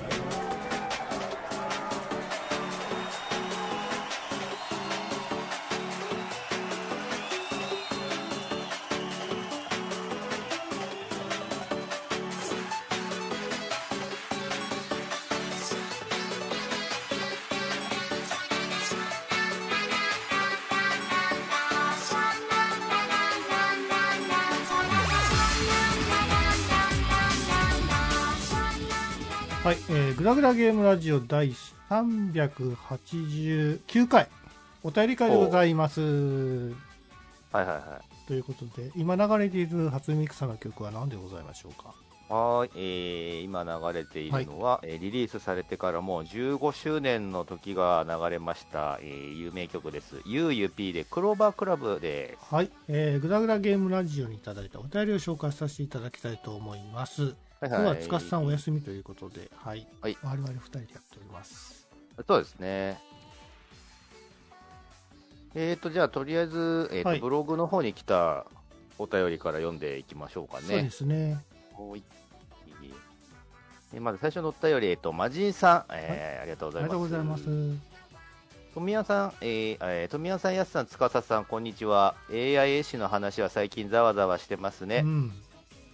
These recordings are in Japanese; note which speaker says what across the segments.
Speaker 1: Yeah. グダグダゲームラジオ第389回、お便り会でございます。
Speaker 2: はいはいはい。
Speaker 1: ということで、今流れている初見草の曲は何でございましょうか？
Speaker 2: はーい、えー、今流れているのは、えーリリースされてからもう15周年の時が流れました、えー有名曲です。ゆうゆ P でクローバークラブです。
Speaker 1: はい、えー、グダグダゲームラジオにいただいたお便りを紹介させていただきたいと思います。
Speaker 2: はい
Speaker 1: 今日はつかさんお休みということで、はい。
Speaker 2: はい
Speaker 1: 我々二人でやっております。
Speaker 2: そうですね。えーと、じゃあ、とりあえず、えーと
Speaker 1: はい
Speaker 2: ブログの方に来たお便りから読んでいきましょうか
Speaker 1: そうで
Speaker 2: ね。
Speaker 1: すね。
Speaker 2: はいえーまず最初のお便り、えっと、マジンさん、えーありがとうご
Speaker 1: あり
Speaker 2: ざいます。
Speaker 1: がとうございます。
Speaker 2: 富谷さん、えーえー富谷さん、やすさん、司さん、こんにちは。AI 絵師の話は最近ざわざわしてますね。
Speaker 1: うん。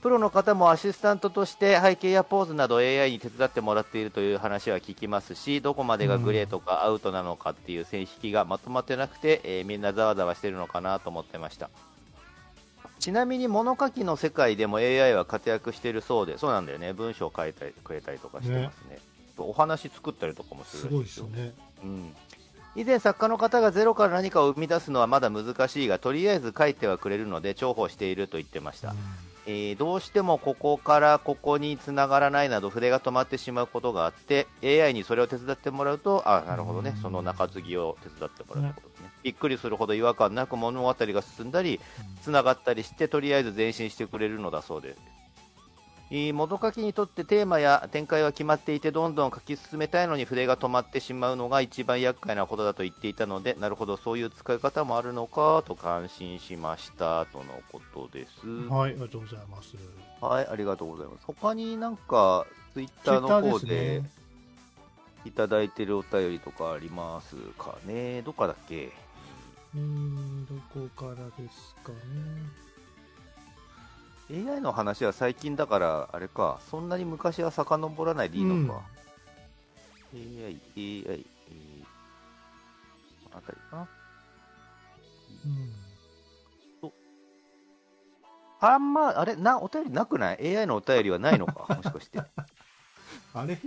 Speaker 2: プロの方もアシスタントとして背景やポーズなど AI に手伝ってもらっているという話は聞きますし、どこまでがグレーとかアウトなのかっていう線引きがまとまってなくて、えーみんなざわざわしてるのかなと思ってました。ちなみに物書きの世界でも AI は活躍してるそうで、そうなんだよね。文章を書いたりくれたりとかしてますね。お話作ったりとかもする
Speaker 1: す
Speaker 2: らし
Speaker 1: ごいですよね。
Speaker 2: うん、以前作家の方がゼロから何かを生み出すのはまだ難しいがとりあえず書いてはくれるので重宝していると言ってました、えーどうしてもここからここに繋がらないなど筆が止まってしまうことがあって AI にそれを手伝ってもらうとあなるほどね。
Speaker 1: うん。
Speaker 2: その中継ぎを手伝ってもらうってことですねびっくりするほど違和感なく物語が進んだり繋がったりしてとりあえず前進してくれるのだそうです。えー元書きにとってテーマや展開は決まっていてどんどん書き進めたいのに筆が止まってしまうのが一番厄介なことだと言っていたのでなるほどそういう使い方もあるのかと感心しましたとのことです
Speaker 1: うんはい、ありがとうございます。
Speaker 2: はいありがとうございます他になんかツイッターの方
Speaker 1: で。
Speaker 2: いただいてるお便りとかありますかね？どっかだっけ？
Speaker 1: うーん、どこからですかね？
Speaker 2: AI の話は最近だからあれかそんなに昔は遡らないでいいのか、AI、AI、えー、あたりかな。
Speaker 1: うん。
Speaker 2: あんま、あれな、お便りなくない ?AI のお便りはないのか？もしかして。
Speaker 1: あれ？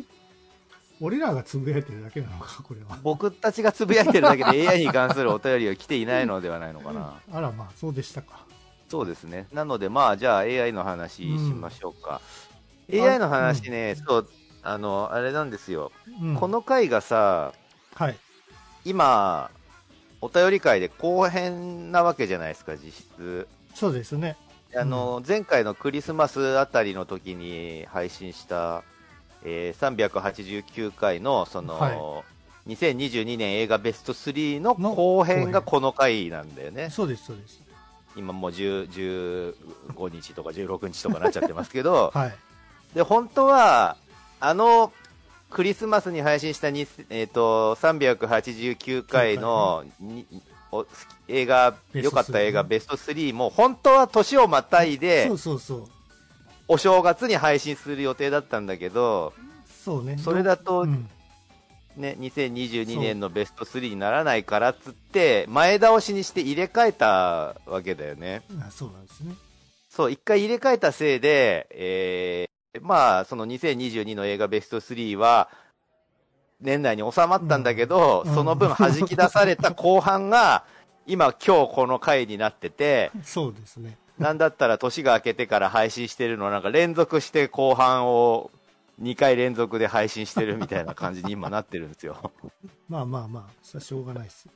Speaker 1: 俺らがつぶやいてるだけなのか、これは。
Speaker 2: 僕たちがつぶやいてるだけで AI に関するお便りは来ていないのではないのかな。
Speaker 1: あら、まあ、そうでしたか。
Speaker 2: そうですね。なので、まあ、じゃあ AI の話しましょうか。
Speaker 1: うん
Speaker 2: AI の話ね、そう、あの、あれなんですよ。
Speaker 1: うん、
Speaker 2: この回がさ、
Speaker 1: はい。
Speaker 2: 今、お便り会で後編なわけじゃないですか、実質。
Speaker 1: そうですね。
Speaker 2: あの、前回のクリスマスあたりの時に配信した、えー389回の、その、
Speaker 1: は
Speaker 2: 2022年映画ベスト3の
Speaker 1: の
Speaker 2: 後編がこの回なんだよね。
Speaker 1: そうです、そうです。
Speaker 2: 今もう10 15日とか16日とかなっちゃってますけど、
Speaker 1: はい。
Speaker 2: で、本当は、あの、クリスマスに配信したに、えっ、と、389回の、映画、良かった映画
Speaker 1: 3
Speaker 2: ベスト3も、本当は年をまたいで
Speaker 1: そう、そうそう。
Speaker 2: お正月に配信する予定だったんだけど、
Speaker 1: そうね。
Speaker 2: それだと
Speaker 1: うん、
Speaker 2: ね、2022年のベスト3にならないからっつって、前倒しにして入れ替えたわけだよね。
Speaker 1: あそうなんですね。
Speaker 2: そう、一回入れ替えたせいで、えー、まあ、その2022の映画ベスト3は、年内に収まったんだけど、
Speaker 1: うん
Speaker 2: その分弾き出された後半が、今、今日この回になってて、
Speaker 1: そうですね。
Speaker 2: なんだったら年が明けてから配信してるのなんか連続して後半を2回連続で配信してるみたいな感じに今なってるんですよ。
Speaker 1: まあまあまあ、それはしょうがないです。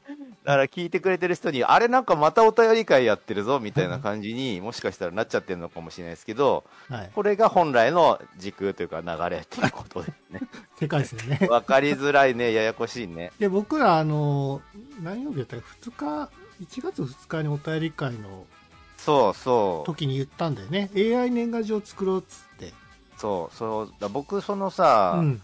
Speaker 2: だから聞いてくれてる人に、あれなんかまたお便り会やってるぞみたいな感じにもしかしたらなっちゃってるのかもしれないですけど、
Speaker 1: はい。
Speaker 2: これが本来の時空というか流れということで すね。
Speaker 1: 世界線ね。
Speaker 2: わかりづらいね、ややこしいね。
Speaker 1: で、僕ら、あの、何曜日やったか、2日、1月2日にお便り会の
Speaker 2: そうそう。
Speaker 1: 時に言ったんだよね。AI 年賀状作ろうっつって。
Speaker 2: そう、そう。だ僕そのさ、
Speaker 1: うん。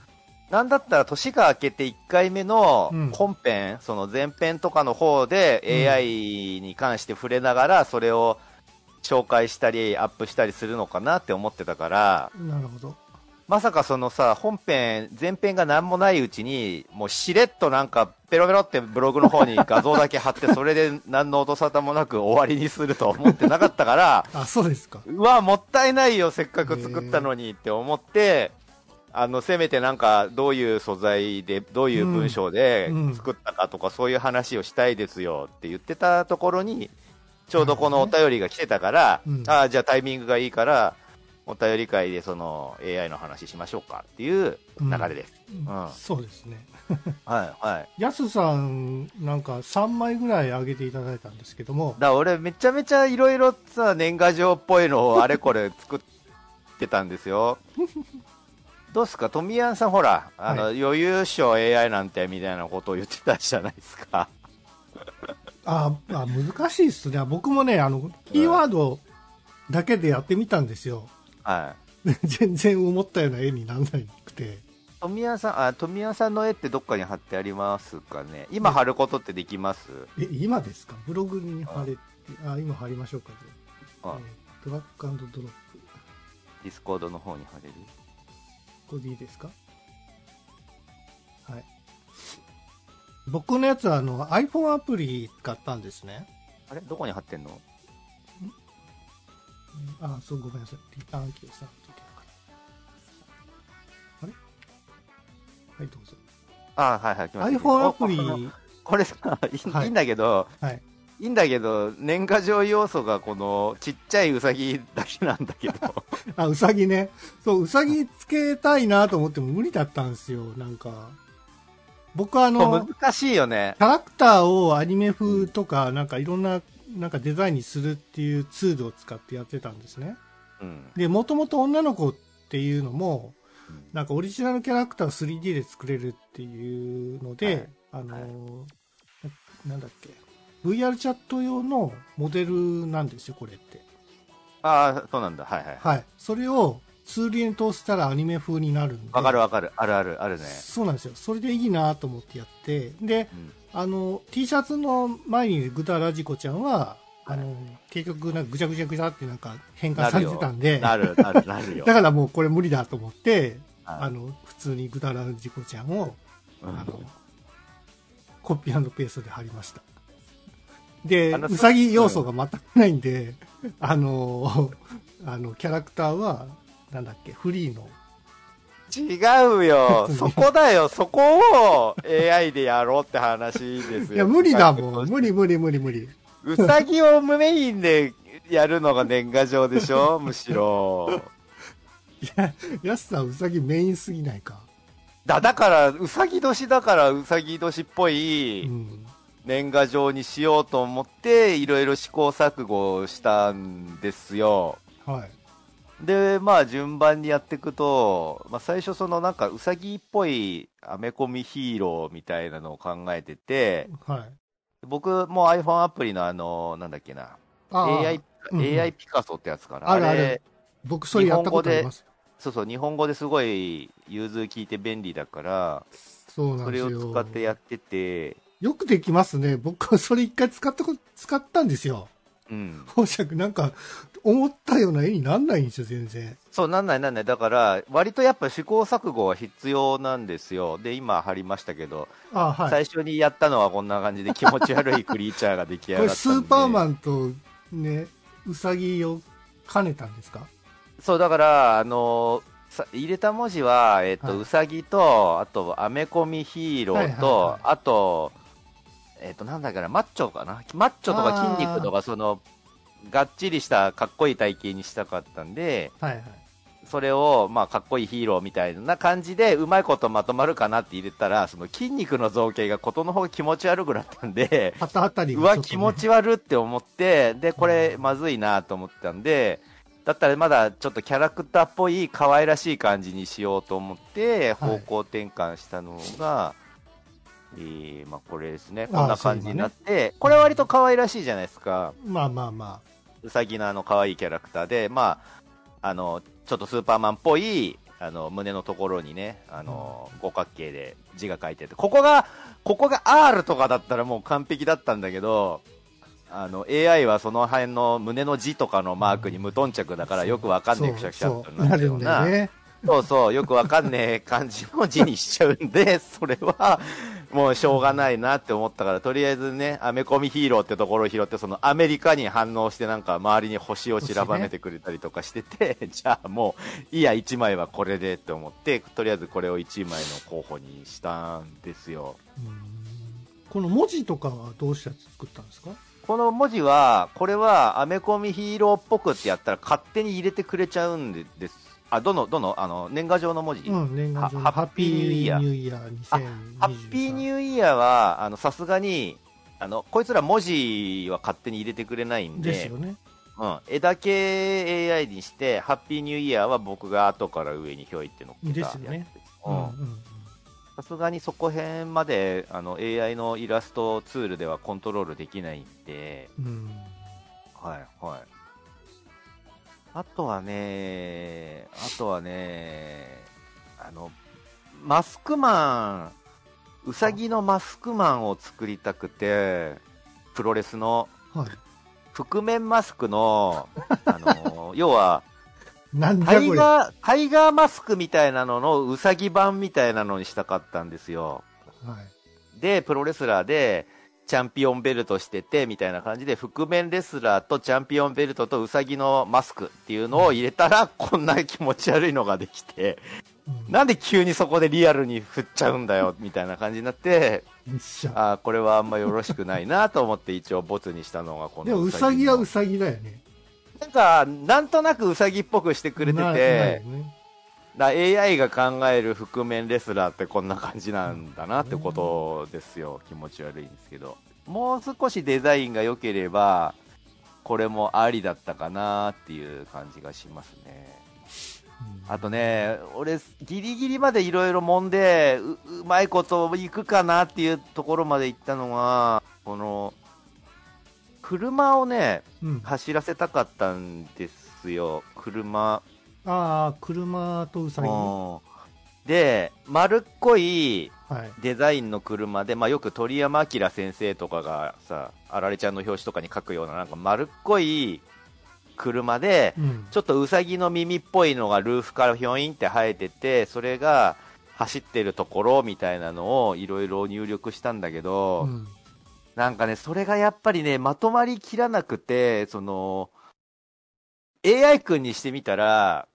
Speaker 2: なんだったら年が明けて1回目の
Speaker 1: うん
Speaker 2: 本編、その前編とかの方で
Speaker 1: うん
Speaker 2: AI に関して触れながら、それを紹介したり、アップしたりするのかなって思ってたから、
Speaker 1: なるほど。
Speaker 2: まさかそのさ、本編、前編が何もないうちに、もうしれっとなんか、ペロペロってブログの方に画像だけ貼って、それで何の音沙汰もなく終わりにすると思ってなかったから、
Speaker 1: あ、そうですか。
Speaker 2: うわ、もったいないよ、せっかく作ったのにって思って、あの、せめてなんか、どういう素材で、どういう文章で作ったかとか、そういう話をしたいですよって言ってたところに、ちょうどこのお便りが来てたから、
Speaker 1: うん。
Speaker 2: ああ、じゃあタイミングがいいから、お便り会でその AI の話しましょうかっていう流れです。
Speaker 1: うん
Speaker 2: うん
Speaker 1: そうですね。
Speaker 2: はい、はい。
Speaker 1: やすさん、なんか3枚ぐらいあげていただいたんですけども、
Speaker 2: だから俺めちゃめちゃいろいろさ、年賀状っぽいのをあれこれ作ってたんですよ。どうっすか富谷さんほら、あの、余裕賞 AI なんてみたいなことを言ってたじゃないですか。
Speaker 1: ああ難しいっすね。僕もね、あの、キーワードだけでやってみたんですよ。
Speaker 2: はい。
Speaker 1: 全然思ったような絵にならなくて。
Speaker 2: 富谷さん、あ、富谷さんの絵ってどっかに貼ってありますかね？今貼ることってできます？
Speaker 1: え、今ですか？ブログに貼れて、あ、今貼りましょうか、あ
Speaker 2: あ
Speaker 1: えードラッグドロップ。
Speaker 2: ディスコードの方に貼れる？
Speaker 1: これでいいですか？はい。僕のやつはあの iPhone アプリ使ったんですね。
Speaker 2: あれ？どこに貼ってんの？
Speaker 1: あ、そう、ごめんなさい。リターンキーをさ、といてなかった。あれ？はい、どうぞ。
Speaker 2: あ、はいはい、来ました
Speaker 1: iPhone アプリ、
Speaker 2: おこれさ、いい,、
Speaker 1: はい
Speaker 2: いんだけど、
Speaker 1: はい。
Speaker 2: いいんだけど、年賀状要素がこのちっちゃいウサギだけなんだけど。
Speaker 1: あ、うさぎね。そう、うさぎつけたいなと思っても無理だったんですよ、なんか。僕はあの、
Speaker 2: 難しいよね。
Speaker 1: キャラクターをアニメ風とか、なんかいろんな、なんかデザインにするっていうツールを使ってやってたんですね。
Speaker 2: うん。
Speaker 1: で、もともと女の子っていうのも
Speaker 2: うん、
Speaker 1: なんかオリジナルキャラクターを 3D で作れるっていうので、
Speaker 2: はい
Speaker 1: あのーななんだっけ、VR チャット用のモデルなんですよ、これって。
Speaker 2: ああ、そうなんだ。はいはい。
Speaker 1: はい。それをツールに通したらアニメ風になるんで。
Speaker 2: わかるわかる。あるある、あるね。
Speaker 1: そうなんですよ。それでいいなと思ってやって、で、
Speaker 2: うん。
Speaker 1: あの、T シャツの前にグダラジコちゃんは、あの、結局なんかぐちゃぐちゃぐちゃってなんか変換されてたんで、
Speaker 2: なる、なる、なるよ
Speaker 1: だ。からもうこれ無理だと思って、
Speaker 2: はい
Speaker 1: あの、普通にグダラジコちゃんを、
Speaker 2: うん
Speaker 1: あの、コピーペーストで貼りました。で、うさぎ要素が全くないんで、あの、あの、キャラクターは、なんだっけ、フリーの、
Speaker 2: 違うよ。そこだよ。そこを AI でやろうって話ですよ。
Speaker 1: いや、無理だもん。無理無理無理無理。
Speaker 2: うさぎをメインでやるのが年賀状でしょ？むしろ。
Speaker 1: いや、やすさんうさぎメインすぎないか？
Speaker 2: だ、だから、うさぎ年だから、うさぎ年っぽ
Speaker 1: う
Speaker 2: い
Speaker 1: ん。
Speaker 2: 年賀状にしようと思って、いろいろ試行錯誤したんですよ。
Speaker 1: はい。
Speaker 2: で、まあ、順番にやっていくと、まあ、最初そのなんか、うさぎっぽいアメコミヒーローみたいなのを考えてて、
Speaker 1: はい。
Speaker 2: 僕も iPhone アプリのあの、なんだっけな、AI、
Speaker 1: うんうん
Speaker 2: AI ピカソってやつかな。
Speaker 1: あるある
Speaker 2: れ
Speaker 1: 僕それやったことあります。
Speaker 2: そうそう、日本語ですごい融通聞いて便利だから、
Speaker 1: そうなん
Speaker 2: それ
Speaker 1: ですよ。
Speaker 2: を使ってやってて、
Speaker 1: よくできますね。僕はそれ一回使ったこと、使ったんですよ。
Speaker 2: うん。
Speaker 1: 宝釈なんか、思ったような絵になんないんですよ、全然。
Speaker 2: そう、なんないなんない。だから、割とやっぱ試行錯誤は必要なんですよ。で、今貼りましたけど、
Speaker 1: あはい。
Speaker 2: 最初にやったのはこんな感じで気持ち悪いクリーチャーが出来上がった。
Speaker 1: スーパーマンとね、ウサギを兼ねたんですか？
Speaker 2: そう、だから、あのさ入れた文字は、えっ、と、
Speaker 1: はいう
Speaker 2: さぎと、あと、アメコミヒーローと、
Speaker 1: はいはいはい
Speaker 2: あと、えっ、と、なんだっけな、マッチョかな？マッチョとか筋肉とか、その、がっちりしたかっこいい体型にしたかったんで、
Speaker 1: はいはい。
Speaker 2: それを、まあ、かっこいいヒーローみたいな感じで、うまいことまとまるかなって入れたら、その筋肉の造形がことの方が気持ち悪くなったんで、
Speaker 1: 肩あたり
Speaker 2: うわ、気持ち悪って思って、で、これまずいなと思ったんで、だったらまだちょっとキャラクターっぽい可愛らしい感じにしようと思って、
Speaker 1: はい
Speaker 2: 方向転換したのが、えーまあこれですね。こんな感じになって、これ割と可愛らしいじゃないですか。
Speaker 1: まあまあま
Speaker 2: うさぎのあの可愛いキャラクターで、まあ、あの、ちょっとスーパーマンっぽいあの胸のところにねあの、五角形で字が書いててここがここが R とかだったらもう完璧だったんだけどあの AI はその辺の胸の字とかのマークに無頓着だからよくわかんねえくしゃくしゃっ
Speaker 1: そうなる
Speaker 2: よな。そうそう、よくわかんねえ感じの字にしちゃうんで、それはもうしょうがないなって思ったから、とりあえずね、アメコミヒーローってところを拾って、そのアメリカに反応してなんか周りに星を散らばめてくれたりとかしてて、じゃあもういいや、1枚はこれでって思って、とりあえずこれを1枚の候補にしたんですよ。
Speaker 1: うんこの文字とかはどうして作ったんですか？
Speaker 2: この文字は、これはアメコミヒーローっぽくってやったら勝手に入れてくれちゃうんでです。あ、どの、どの、あの、年賀状の文字？
Speaker 1: うん、年賀状
Speaker 2: はハッピーニューイヤー
Speaker 1: ニューイヤー2023
Speaker 2: ハッピーニューイヤーは、あの、さすがに、あの、こいつら文字は勝手に入れてくれないんで、
Speaker 1: ですよね。
Speaker 2: うん、絵だけ AI にして、ハッピーニューイヤーは僕が後から上にひょいってのっけた
Speaker 1: ですよね
Speaker 2: さすがにそこ辺まであの AI のイラストツールではコントロールできないんで、
Speaker 1: うんうん。
Speaker 2: はいはい。あとはね、あとはね、あの、マスクマン、うさぎのマスクマンを作りたくて、プロレスの
Speaker 1: はい。
Speaker 2: 覆面マスクの、あの、要は、タ。イガー、タイガーマスクみたいなののうさぎ版みたいなのにしたかったんですよ。
Speaker 1: はい。
Speaker 2: で、プロレスラーで、チャンピオンベルトしてて、みたいな感じで、覆面レスラーとチャンピオンベルトとウサギのマスクっていうのを入れたら、こんな気持ち悪いのができて、
Speaker 1: うん
Speaker 2: なんで急にそこでリアルに振っちゃうんだよ、みたいな感じになって。あーこれはあんまよろしくないなと思って一応ボツにしたのがこの
Speaker 1: でも、うさぎは
Speaker 2: の
Speaker 1: うさぎだよね。
Speaker 2: なんか、なんとなくウサギっぽくしてくれてて
Speaker 1: よ、ね
Speaker 2: だ AI が考える覆面レスラーってこんな感じなんだなってことですよ、気持ち悪いんですけど。もう少しデザインが良ければこれもありだったかなっていう感じがしますね。
Speaker 1: うん。
Speaker 2: あとね俺ギリギリまでいろいろ揉んでううまいこといくかなっていうところまで行ったのがこの車をね
Speaker 1: うん。
Speaker 2: 走らせたかったんですよ。車
Speaker 1: ああ、車とうさぎね。
Speaker 2: うんで、丸っこい
Speaker 1: はい。
Speaker 2: デザインの車で、まあ、よく鳥山明先生とかがさ、あられちゃんの表紙とかに書くような、なんか丸っこい車で、
Speaker 1: うん。
Speaker 2: ちょっとウサギの耳っぽいのがルーフからひょいんって生えてて、それが走ってるところみたいなのをいろいろ入力したんだけど、
Speaker 1: うん
Speaker 2: なんかね、それがやっぱりね、まとまりきらなくて、その、AI 君にしてみたら、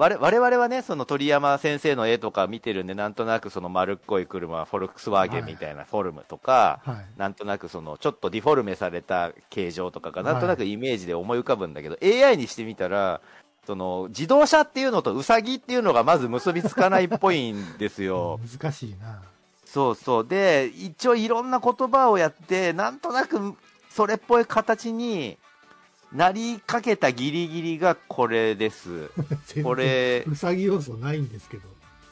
Speaker 2: 我我々はね、その鳥山先生の絵とか見てるんで、なんとなくその丸っこい車、フォルクスワーゲンみたいなフォルムとか、
Speaker 1: はい。
Speaker 2: なんとなくそのちょっとディフォルメされた形状とかが
Speaker 1: はい
Speaker 2: なんとなくイメージで思い浮かぶんだけど、AI にしてみたら、その自動車っていうのとウサギっていうのがまず結びつかないっぽいんですよ。
Speaker 1: 難しいな。
Speaker 2: そうそう。で、一応いろんな言葉をやって、なんとなくそれっぽい形になりかけたギリギリがこれです。これ
Speaker 1: うさぎ要素ないんですけど。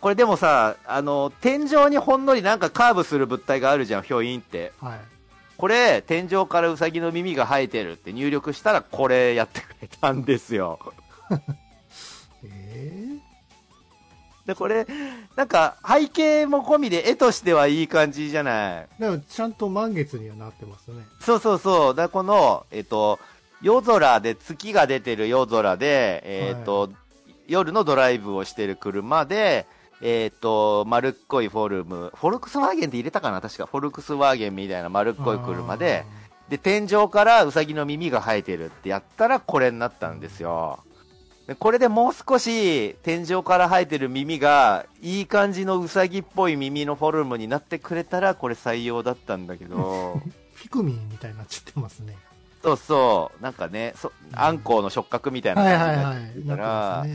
Speaker 2: これでもさ、あの、天井にほんのりなんかカーブする物体があるじゃん、ひょいんって。
Speaker 1: はい。
Speaker 2: これ、天井からウサギの耳が生えてるって入力したら、これやってくれたんですよ。
Speaker 1: え
Speaker 2: で、これ、なんか、背景も込みで絵としてはいい感じじゃない？
Speaker 1: えでも、ちゃんと満月にはなってますね。
Speaker 2: そうそうそう。だこの、えっと、夜空で、月が出てる夜空で、えっと、夜のドライブをしてる車で、えっと、丸っこいフォルム、フォルクスワーゲンって入れたかな？確か。フォルクスワーゲンみたいな丸っこい車で、で、天井からウサギの耳が生えてるってやったらこれになったんですよ。でこれでもう少し天井から生えてる耳がいい感じのウサギっぽい耳のフォルムになってくれたらこれ採用だったんだけど、
Speaker 1: ピクミンみたいになっちゃってますね。
Speaker 2: そうそう、なんかね、そあんこうの触覚みたいな
Speaker 1: はい
Speaker 2: 感じ。になってるから。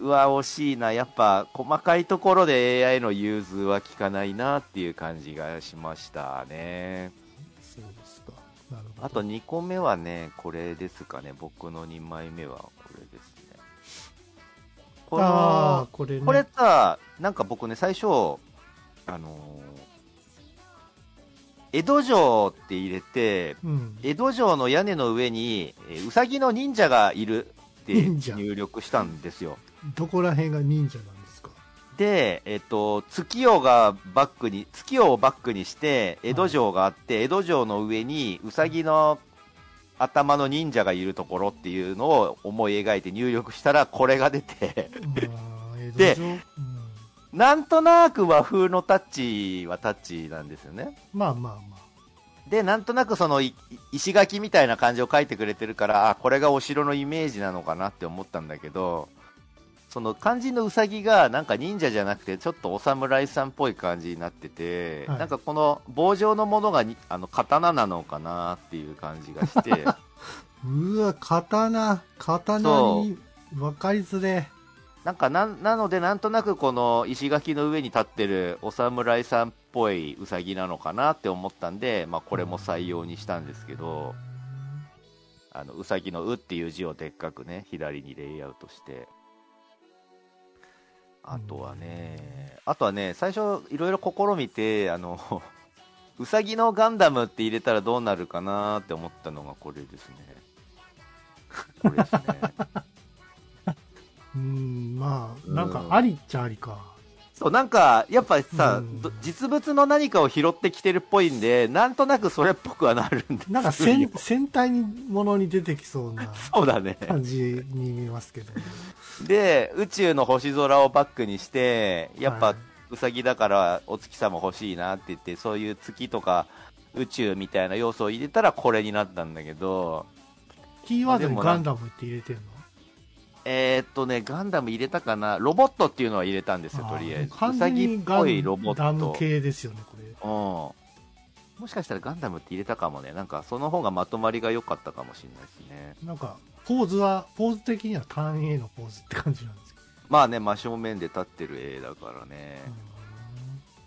Speaker 2: うわ、惜しいな。やっぱ細かいところで AI の融通は効かないなっていう感じがしましたね。
Speaker 1: そうですか。なるほど。
Speaker 2: あと2個目はね、これですかね。僕の2枚目はこれですね。こ
Speaker 1: ああ
Speaker 2: の、
Speaker 1: これね。
Speaker 2: これさ、なんか僕ね、最初、あのー江戸城って入れて、
Speaker 1: うん。
Speaker 2: 江戸城の屋根の上に、えーうさぎの忍者がいるって入力したんですよ。
Speaker 1: どこら辺が忍者なんですか？
Speaker 2: で、えっと、月夜がバックに、月夜をバックにして、江戸城があって、江戸城の上に、うさぎの頭の忍者がいるところっていうのを思い描いて入力したら、これが出て、でなんとなく和風のタッチはタッチなんですよね。
Speaker 1: まあまあま
Speaker 2: で、なんとなくそのい石垣みたいな感じを描いてくれてるから、あ、これがお城のイメージなのかなって思ったんだけど、その肝心のウサギがなんか忍者じゃなくてちょっとお侍さんっぽい感じになってて、
Speaker 1: はい
Speaker 2: なんかこの棒状のものがにあの刀なのかなっていう感じがして、
Speaker 1: あ。うわ、刀、刀に分かりづれ。
Speaker 2: なんかななのでなんとなくこの石垣の上に立ってるお侍さんっぽいウサギなのかなって思ったんで、まあこれも採用にしたんですけど、あの、うさぎのうっていう字をでっかくね、左にレイアウトして。あとはね、あとはね、最初いろいろ試みて、あの、うさぎのガンダムって入れたらどうなるかなって思ったのがこれですね。これですね。
Speaker 1: うん、まあ、
Speaker 2: うん
Speaker 1: なんかありっちゃありか。
Speaker 2: そう、なんか、やっぱさ、
Speaker 1: うん
Speaker 2: ど実物の何かを拾ってきてるっぽいんで、なんとなくそれっぽくはなるんですよ
Speaker 1: なんか戦戦隊ものに出てきそうな
Speaker 2: そうだね。
Speaker 1: 感じに見えますけど。
Speaker 2: で、宇宙の星空をバックにして、やっぱ、
Speaker 1: はいう
Speaker 2: さぎだからお月様欲しいなって言って、そういう月とか宇宙みたいな要素を入れたらこれになったんだけど、
Speaker 1: キーワードにガンダムって入れてんの？
Speaker 2: えー、っとね、ガンダム入れたかな？ロボットっていうのは入れたんですよ、とりあえず。
Speaker 1: 完
Speaker 2: うさぎっぽいロボ
Speaker 1: ンダム
Speaker 2: ット。
Speaker 1: 系ですよね、これ。
Speaker 2: うん。もしかしたらガンダムって入れたかもね。なんかその方がまとまりが良かったかもしれないですね。
Speaker 1: なんか、ポーズは、ポーズ的には単 A のポーズって感じなんですけど。
Speaker 2: まあね、真正面で立ってる絵だからね。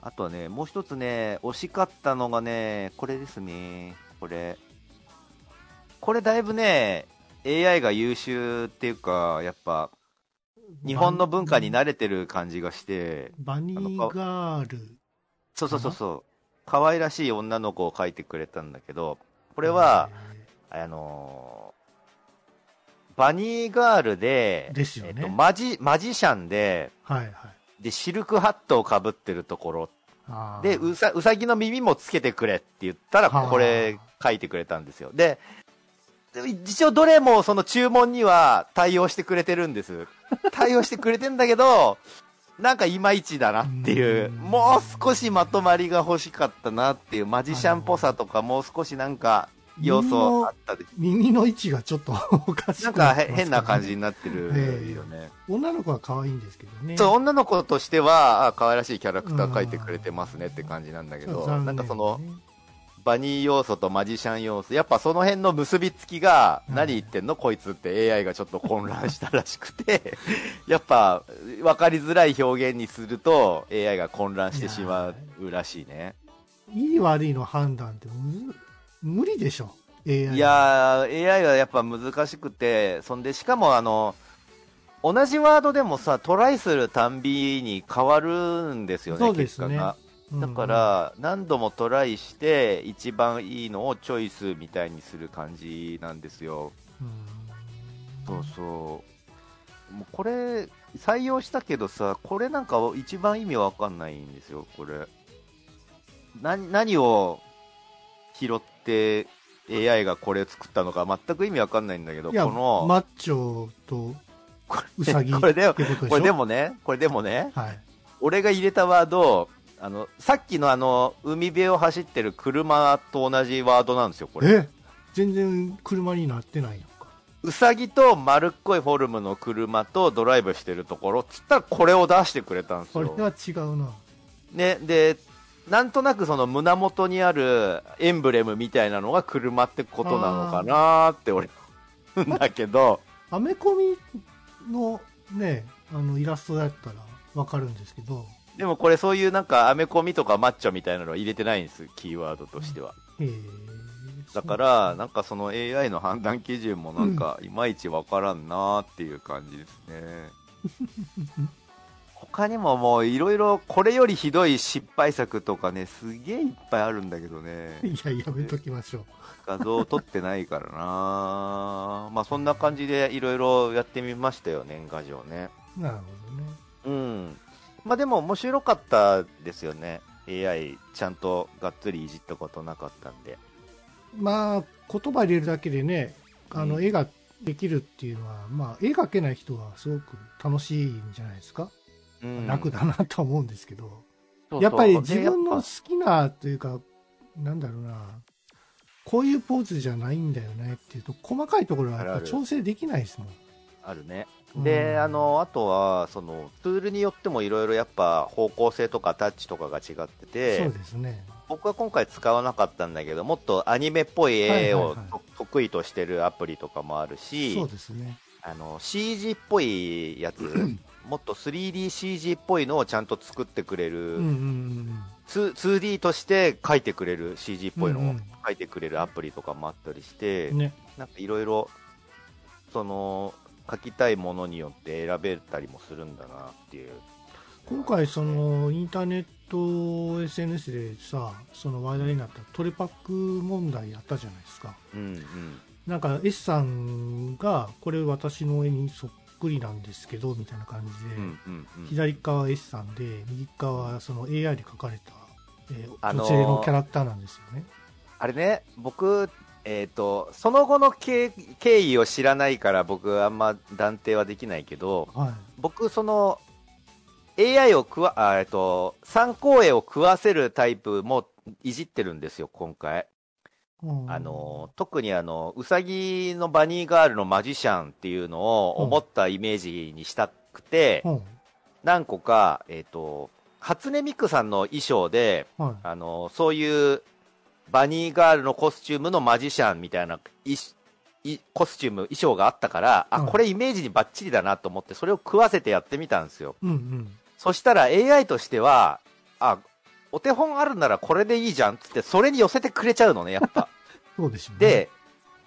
Speaker 2: あとはね、もう一つね、惜しかったのがね、これですね。これ。これだいぶね、AI が優秀っていうか、やっぱ、日本の文化に慣れてる感じがして、
Speaker 1: バニーガール。
Speaker 2: そうそうそうそう、可愛らしい女の子を描いてくれたんだけど、これは、あのーバニーガールで、
Speaker 1: ですよね
Speaker 2: えっと、マジ、マジシャンで、
Speaker 1: はいはい。
Speaker 2: で、シルクハットをかぶってるところで、うさ、うさぎの耳もつけてくれって言ったら、
Speaker 1: はあ
Speaker 2: これ書いてくれたんですよ。で、で一応どれもその注文には対応してくれてるんです。対応してくれてんだけど、なんかいまいちだなっていう、
Speaker 1: うん。
Speaker 2: もう少しまとまりが欲しかったなっていう、マジシャンっぽさとかもう少しなんか要素あったで
Speaker 1: 耳の位置がちょっと おかしく
Speaker 2: なんかへ
Speaker 1: ってます
Speaker 2: 変な感じ
Speaker 1: ね
Speaker 2: になってる
Speaker 1: ええ。
Speaker 2: よね。
Speaker 1: 女の子は可愛いんですけどね。
Speaker 2: そう、女の子としては、あ可愛らしいキャラクター描いてくれてますねって感じなんだけど、なんかその、バニー要素とマジシャン要素、やっぱその辺の結びつきが、
Speaker 1: うん
Speaker 2: 何言ってんの？こいつって AI がちょっと混乱したらしくて、やっぱ分かりづらい表現にすると AI が混乱してしまうらしいね。
Speaker 1: いい悪いの判断って無理でしょ？AI。
Speaker 2: いやー、AI はやっぱ難しくて、そんでしかもあの、同じワードでもさ、トライするたんびに変わるんですよね、
Speaker 1: そうですね
Speaker 2: 結果が。
Speaker 1: うん
Speaker 2: だから、何度もトライして、一番いいのをチョイスみたいにする感じなんですよ。
Speaker 1: うん
Speaker 2: そうそう。もうこれ、採用したけどさ、これなんか一番意味わかんないんですよ、これ。何、何を拾って AI がこれ作ったのか全く意味わかんないんだけど、この、
Speaker 1: マッチョとウサギっ
Speaker 2: これで
Speaker 1: こ
Speaker 2: れでもね、これでもね、
Speaker 1: はい。
Speaker 2: 俺が入れたワード、あの、さっきのあの、海辺を走ってる車と同じワードなんですよ、これ。
Speaker 1: え？全然車になってないやんか。
Speaker 2: うさぎと丸っこいフォルムの車とドライブしてるところ、つったらこれを出してくれたんですよ。
Speaker 1: これは違うな。
Speaker 2: ね、で、なんとなくその胸元にあるエンブレムみたいなのが車ってことなのかなーって俺、んだけど、
Speaker 1: アメコミのね、あの、イラストだったらわかるんですけど、
Speaker 2: でもこれそういうなんかアメコミとかマッチョみたいなのは入れてないんです、キーワードとしては。だから、なんかその AI の判断基準もなんかいまいちわからんなーっていう感じですね。他にももういろいろこれよりひどい失敗作とかね、すげえいっぱいあるんだけどね。
Speaker 1: いや、やめときましょう。
Speaker 2: 画像撮ってないからなまあそんな感じでいろいろやってみましたよ、年賀状ね。
Speaker 1: なるほどね。
Speaker 2: うん。まあでも面白かったですよね。AI ちゃんとがっつりいじったことなかったんで。
Speaker 1: まあ、言葉入れるだけでね、あの、
Speaker 2: うん
Speaker 1: 絵ができるっていうのは、まあ、絵描けない人はすごく楽しいんじゃないですか。
Speaker 2: うん
Speaker 1: 楽だなとは思うんですけど。
Speaker 2: そうそう
Speaker 1: やっぱり
Speaker 2: で
Speaker 1: 自分の好きなというか、なんだろうな、こういうポーズじゃないんだよねっていうと、細かいところはやっぱ調整できないですもん。
Speaker 2: ぱあるね。
Speaker 1: うん
Speaker 2: で、あ、の、あとは、その、ツールによってもいろいろやっぱ方向性とかタッチとかが違って
Speaker 1: そう
Speaker 2: て、
Speaker 1: ですね。
Speaker 2: 僕は今回使わなかったんだけど、もっとアニメっぽい絵
Speaker 1: はい
Speaker 2: を得意としてるアプリとかもあるし、
Speaker 1: そうですね。
Speaker 2: あの CG っぽいやつ、もっと 3DCG っぽいのをちゃんと作ってくれる、
Speaker 1: うんうんうん
Speaker 2: 2 2D として描いてくれる CG っぽいのを
Speaker 1: うんうん
Speaker 2: 描いてくれるアプリとかもあったりして、
Speaker 1: うん。ね。
Speaker 2: なんかいろいろ、その、描きたいものによって選べたりもするんだなっていう。
Speaker 1: 今回、その、インターネット SNS でさ、その話題になったトレパック問題やったじゃないですか。
Speaker 2: うんうん。
Speaker 1: なんか S さんが、これ私の絵にそっくりなんですけど、みたいな感じで、
Speaker 2: うんうんうん。
Speaker 1: 左側は S さんで、右側はその AI で描かれた、え
Speaker 2: ー
Speaker 1: 女性のキャラクターなんですよね。
Speaker 2: あれね、僕、えっ、と、その後の経経緯を知らないから僕あんま断定はできないけど、
Speaker 1: はい。
Speaker 2: 僕、その、AI を食わ、あえっと、参考絵を食わせるタイプもいじってるんですよ、今回。
Speaker 1: うん
Speaker 2: あの、特にあの、うさぎのバニーガールのマジシャンっていうのを思ったイメージにしたくて、
Speaker 1: うん
Speaker 2: 何個か、えっ、と、初音ミクさんの衣装で、
Speaker 1: はい。
Speaker 2: あの、そういうバニーガールのコスチュームのマジシャンみたいないいコスチューム、衣装があったから、あ、
Speaker 1: うん
Speaker 2: これイメージにバッチリだなと思って、それを食わせてやってみたんですよ。
Speaker 1: うんうん。
Speaker 2: そしたら AI としては、あ、お手本あるならこれでいいじゃんっつって、それに寄せてくれちゃうのね、やっぱ。
Speaker 1: そうでしょうね。
Speaker 2: で、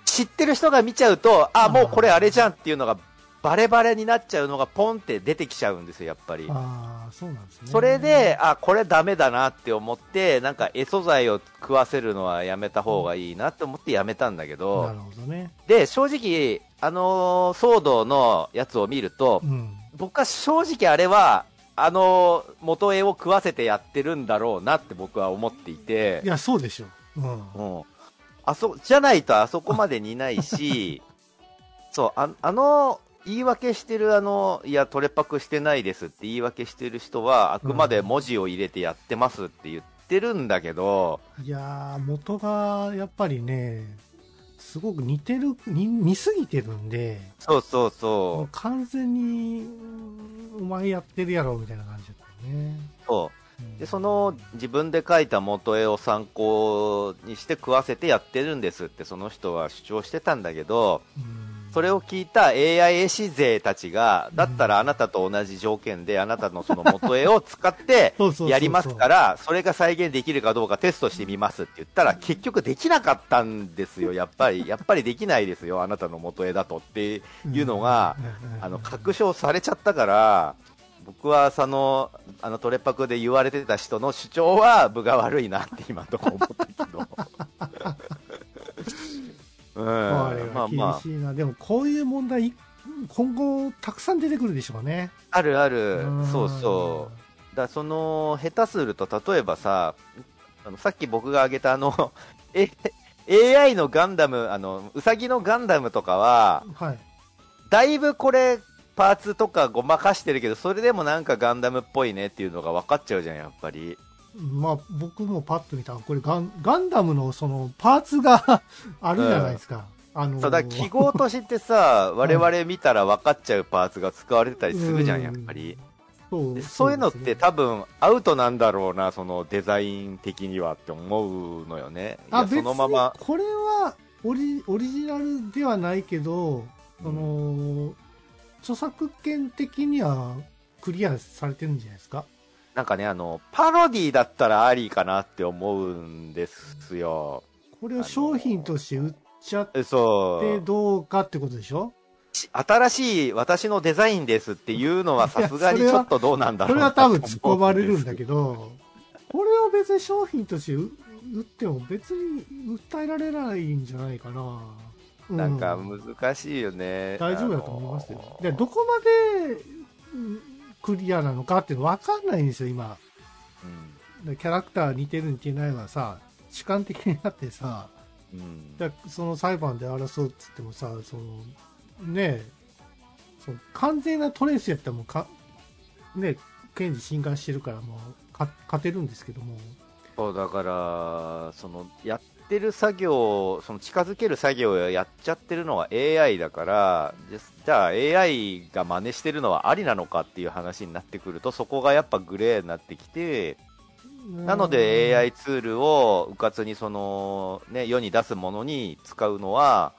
Speaker 2: 知ってる人が見ちゃうと、あ、もうこれあれじゃんっていうのが、バレバレになっちゃうのがポンって出てきちゃうんですよ、やっぱり。
Speaker 1: ああ、そうなんですね。
Speaker 2: それで、あ、これダメだなって思って、なんか絵素材を食わせるのはやめた方がいいなって思ってやめたんだけ
Speaker 1: な
Speaker 2: ど
Speaker 1: る、ほどね。
Speaker 2: で、正直、あのー騒動のやつを見ると
Speaker 1: う、ん。
Speaker 2: 僕は正直あれは、あのー元絵を食わせてやってるんだろうなって僕は思っていて
Speaker 1: い、や、そうでしょう。うん。
Speaker 2: うん。あそ、じゃないとあそこまでにないし、そう、ああの、言い訳してるあの、いや、トレパクしてないですって言い訳してる人は、あくまで文字を入れてやってますって言ってるんだけど、
Speaker 1: いやー、元がやっぱりね、すごく似てる、似似すぎてるんで、
Speaker 2: そうそうそう、
Speaker 1: 完全に、うんお前やってるやろ、みたいな感じだったよね。
Speaker 2: そう。
Speaker 1: うん
Speaker 2: で、その、自分で描いた元絵を参考にして食わせてやってるんですってその人は主張してたんだけど、
Speaker 1: うん
Speaker 2: それを聞いた AI 絵師勢たちが、だったらあなたと同じ条件で、あなたのその元絵を使って やりますから、それが再現できるかどうかテストしてみますって言ったら、結局できなかったんですよ、やっぱり。やっぱりできないですよ、あなたの元絵だと。っていうのが、あの、確証されちゃったから、僕はその、あのトレパクで言われてた人の主張は分が悪いなって今のとこ思ったけど。うん、
Speaker 1: これ
Speaker 2: まあ
Speaker 1: は
Speaker 2: ま
Speaker 1: 厳しいな、でもこういう問題、今後たくさん出てくるでしょうね。
Speaker 2: あ、あるある
Speaker 1: ん、
Speaker 2: そうそう。だその、下手すると、例えばさ、あのさっき僕が挙げたあの、え AI のガンダム、あの、うさぎのガンダムとかは、
Speaker 1: はい。
Speaker 2: だいぶこれ、パーツとかごまかしてるけど、それでもなんかガンダムっぽいねっていうのが分かっちゃうじゃん、やっぱり。
Speaker 1: まあ、僕もパッと見たら、これガン、ガンダムのそのパーツが あるじゃないですか。あのー
Speaker 2: そうだ記号としてさ、我々見たら分かっちゃうパーツが使われてたりするじゃん、
Speaker 1: うん
Speaker 2: やっぱり。
Speaker 1: そう
Speaker 2: でそういうのって多分アウトなんだろうな、そのデザイン的にはって思うのよね。い
Speaker 1: あ、
Speaker 2: そのまま。
Speaker 1: これはオリオリジナルではないけど、その、著作権的にはクリアされてるんじゃないですか
Speaker 2: なんかね、あの、パロディだったらありかなって思うんですよ。
Speaker 1: これを商品として売っちゃっ
Speaker 2: え
Speaker 1: て
Speaker 2: そう。
Speaker 1: どうかってことでしょ？
Speaker 2: し新しい私のデザインですっていうのはさすがにちょっとどうなんだろうな
Speaker 1: これは多分突っ込まれるんだ
Speaker 2: ど。
Speaker 1: けど、これを別に商品として売売っても別に訴えられないんじゃないかな。う
Speaker 2: なんか難しいよね。
Speaker 1: 大丈夫だと思いますよ。で、どこまでうんクリアなのかっていうの分かんないんですよ、今。
Speaker 2: うん。
Speaker 1: キャラクター似てる似てないはさ、主観的になってさ、
Speaker 2: うん。
Speaker 1: だその裁判で争うっつってもさ、そのねえ、その完全なトレースやったらもうか、ねえ、検事侵害してるからもうか勝てるんですけども、
Speaker 2: そうだから、そのやってる作業、その近づける作業をやっちゃってるのは AI だから、じゃあ AI が真似してるのはありなのかっていう話になってくると、そこがやっぱグレーになってきて、なので AI ツールをうかつにその、ね、世に出すものに使うのは、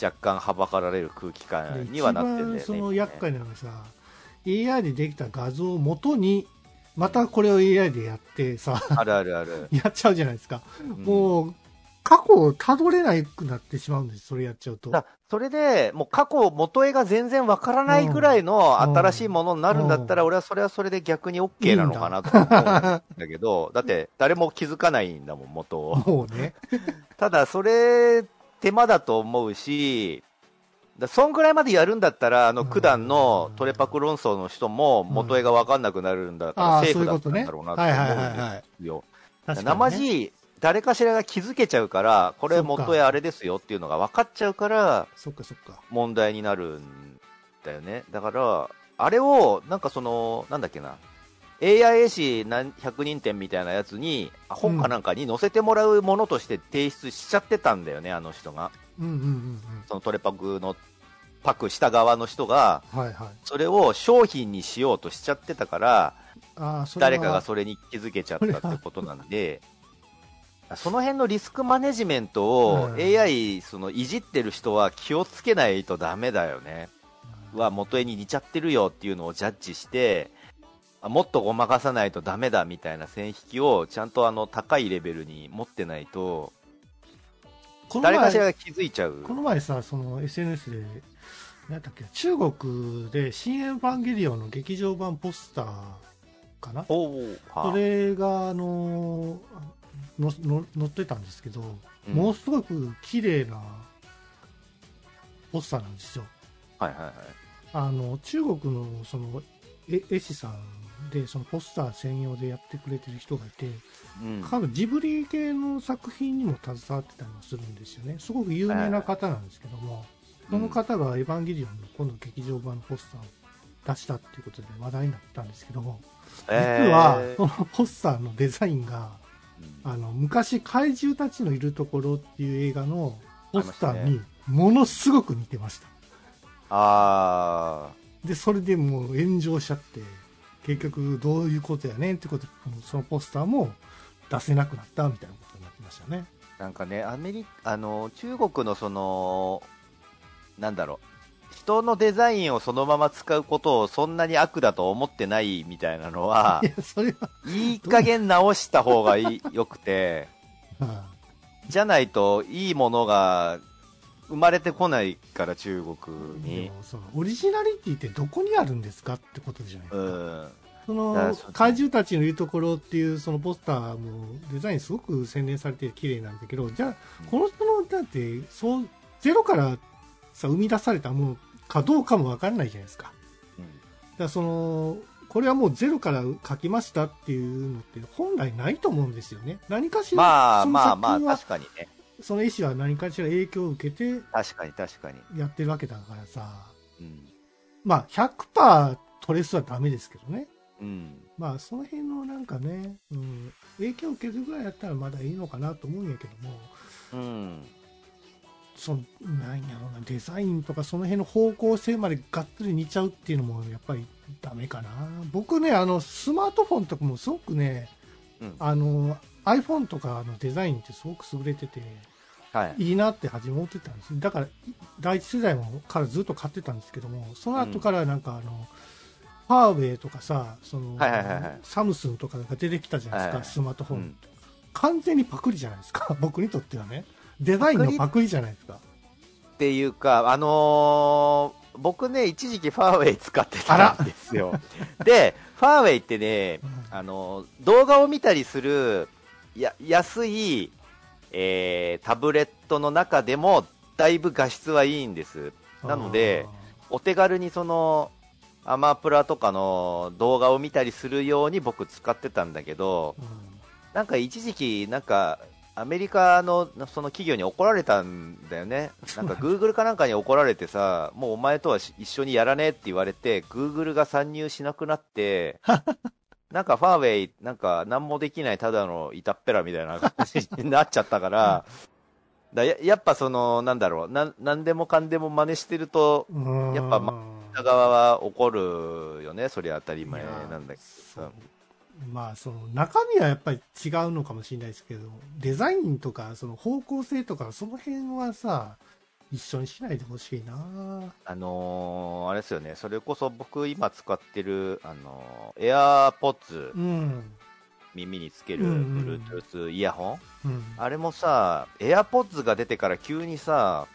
Speaker 2: 若干はばかられる空気
Speaker 1: で
Speaker 2: 感にはなってるんだよね。
Speaker 1: 一番その厄介なのがさ、AI でできた画像を元に、またこれを AI でやってさ、
Speaker 2: あるあるある。
Speaker 1: やっちゃうじゃないですか。
Speaker 2: うん
Speaker 1: もう、過去をたどれなくなってしまうんです、それやっちゃうと。
Speaker 2: だそれで、もう過去、元絵が全然わからないぐらいの
Speaker 1: うん
Speaker 2: 新しいものになるんだったら、俺はそれはそれで逆に OK なのかなと思うんだけど、だって誰も気づかないんだもん、元を。
Speaker 1: もうね。
Speaker 2: ただ、それ、手間だと思うし、だそんぐらいまでやるんだったら、あの、
Speaker 1: うん
Speaker 2: 九段のトレパク論争の人も元絵がわかんなくなるんだから、セー。フだったんだろうなと
Speaker 1: はい
Speaker 2: 思うんですよ。生地、誰かしらが気づけちゃうから、これ元絵あれですよっていうのが分かっちゃうから、
Speaker 1: そっかそっか。
Speaker 2: 問題になるんだよね。だから、あれを、なんかその、なんだっけな、AI 絵師何100人展みたいなやつに、あ本かなんかに載せてもらうものとして提出しちゃってたんだよね、あの人が。
Speaker 1: うんうんうん
Speaker 2: そのトレパクのパクした側の人が、
Speaker 1: うん。はいはい。
Speaker 2: それを商品にしようとしちゃってたから、
Speaker 1: あ
Speaker 2: 誰かがそれに気づけちゃったってことなんで、その辺のリスクマネジメントを
Speaker 1: うん。
Speaker 2: AI、そのいじってる人は気をつけないとダメだよね。は元絵に似ちゃってるよっていうのをジャッジして、あもっとごまかさないとダメだみたいな線引きをちゃんとあの高いレベルに持ってないと、
Speaker 1: この
Speaker 2: 誰かしら
Speaker 1: 前、
Speaker 2: が気づいちゃう？
Speaker 1: この前さ、その SNS で、なんだっけ、中国で新エヴァンゲリオンの劇場版ポスターかな？それが、あののの載ってたんですけど、
Speaker 2: うん
Speaker 1: ものすごく綺麗なポスターなんですよ。
Speaker 2: はいはいはい。
Speaker 1: あの中国のその絵絵師さんでそのポスター専用でやってくれてる人がいて、
Speaker 2: うん
Speaker 1: 多分ジブリ系の作品にも携わってたりもするんですよね。すごく有名な方なんですけども、その方がエヴァンゲリオンの今度劇場版のポスターを出したっていうことで話題になったんですけども、実は
Speaker 2: えー
Speaker 1: そのポスターのデザインが、
Speaker 2: うん
Speaker 1: あの昔怪獣たちのいるところっていう映画のポスターにものすごく似てました。
Speaker 2: あ
Speaker 1: で、それでもう炎上しちゃって、結局どういうことやねんってことで、そのポスターも出せなくなったみたいなことになってましたね。
Speaker 2: ーなんかね、アメリあの中国のその、なんだろう、人のデザインをそのまま使うことをそんなに悪だと思ってないみたいなのは、
Speaker 1: いや、それは、
Speaker 2: いい加減直した方がいいよくて、
Speaker 1: は
Speaker 2: じゃないといいものが生まれてこないから、中国に。
Speaker 1: もそのオリジナリティってどこにあるんですかってことじゃないです
Speaker 2: う
Speaker 1: か。
Speaker 2: ん。
Speaker 1: その怪獣たちのいるところっていうそのポスターもデザインすごく洗練されて綺麗なんだけどじゃあ
Speaker 2: うん
Speaker 1: この人のだってそうゼロからさ生み出されたものかどうかも分かんないじゃないですか
Speaker 2: うん
Speaker 1: だからそのこれはもうゼロから書きましたっていうのって本来ないと思うんですよね何かしら
Speaker 2: まあまあまあ、確かにね。
Speaker 1: その絵師は何かしら影響を受けて
Speaker 2: 確かに確かに。
Speaker 1: やってるわけだからさ
Speaker 2: うん。
Speaker 1: まあ100%トレスはダメですけどね
Speaker 2: うん。
Speaker 1: まあその辺のなんかね、うん、影響を受けるぐらいやったらまだいいのかなと思うんやけども
Speaker 2: うん。
Speaker 1: そのなんやろうなデザインとかその辺の方向性までがっつり似ちゃうっていうのもやっぱりダメかな。僕ねあのスマートフォンとかもすごくね
Speaker 2: うん。
Speaker 1: あの iPhone とかのデザインってすごく優れてて
Speaker 2: はい。
Speaker 1: いいなって初め思ってたんです。だから第一世代もからずっと買ってたんですけどもその後からなんかあの、ファーウェイとかさその、
Speaker 2: はいはいはいはい。
Speaker 1: サムスンとかが出てきたじゃないですか、
Speaker 2: はいはい
Speaker 1: スマートフォン、
Speaker 2: うん。
Speaker 1: 完全にパクリじゃないですか 僕にとってはねデザインのパクリじゃないですか。
Speaker 2: っていうか、あのー僕ね、一時期ファーウェイ使ってたんですよ。で、ファーウェイってね、あのー動画を見たりするや安い、えータブレットの中でも、だいぶ画質はいいんです。なので、お手軽にその、アマプラとかの動画を見たりするように僕使ってたんだけど、
Speaker 1: うん。
Speaker 2: なんか一時期、なんか、アメリカのその企業に怒られたんだよね。なんか Google かなんかに怒られてさ、もうお前とはし一緒にやらねえって言われて、Google が参入しなくなって、なんかファーウェイ、なんか何もできないただのいたっぺらみたいな感じになっちゃったから、だややっぱその、なんだろう、なんなんでもかんでも真似してると、
Speaker 1: うん。
Speaker 2: やっぱ北側は怒るよね、それ当たり前なんだけど
Speaker 1: そうまあその中身はやっぱり違うのかもしれないですけどデザインとかその方向性とかその辺はさ一緒にしないでほしいな。
Speaker 2: あのーあれですよね、それこそ僕今使ってる、あのー、AirPods
Speaker 1: うん。
Speaker 2: 耳につける Bluetooth イヤホン、
Speaker 1: うん。
Speaker 2: あれもさ、AirPods が出てから急にさ、